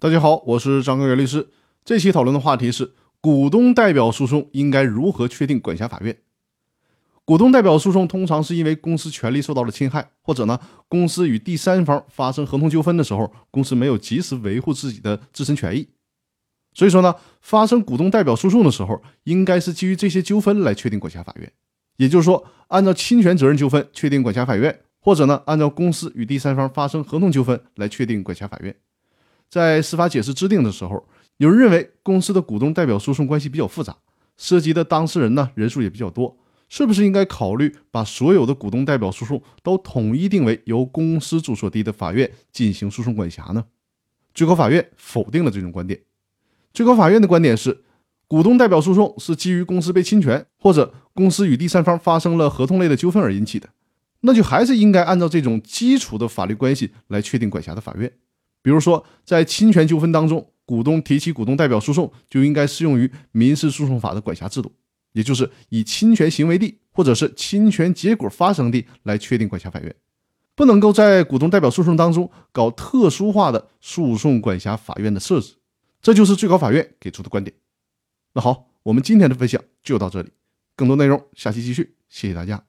大家好，我是张根源律师。这期讨论的话题是股东代表诉讼应该如何确定管辖法院？股东代表诉讼通常是因为公司权利受到了侵害，或者呢公司与第三方发生合同纠纷的时候，公司没有及时维护自己的自身权益。所以说呢，发生股东代表诉讼的时候，应该是基于这些纠纷来确定管辖法院。也就是说，按照侵权责任纠纷确定管辖法院，或者呢按照公司与第三方发生合同纠纷来确定管辖法院。在司法解释制定的时候，有人认为公司的股东代表诉讼关系比较复杂，涉及的当事人呢人数也比较多，是不是应该考虑把所有的股东代表诉讼都统一定为由公司住所地的法院进行诉讼管辖呢？最高法院否定了这种观点。最高法院的观点是，股东代表诉讼是基于公司被侵权或者公司与第三方发生了合同类的纠纷而引起的，那就还是应该按照这种基础的法律关系来确定管辖的法院。比如说，在侵权纠纷当中，股东提起股东代表诉讼，就应该适用于民事诉讼法的管辖制度，也就是以侵权行为地或者是侵权结果发生地来确定管辖法院，不能够在股东代表诉讼当中搞特殊化的诉讼管辖法院的设置。这就是最高法院给出的观点。那好，我们今天的分享就到这里，更多内容下期继续，谢谢大家。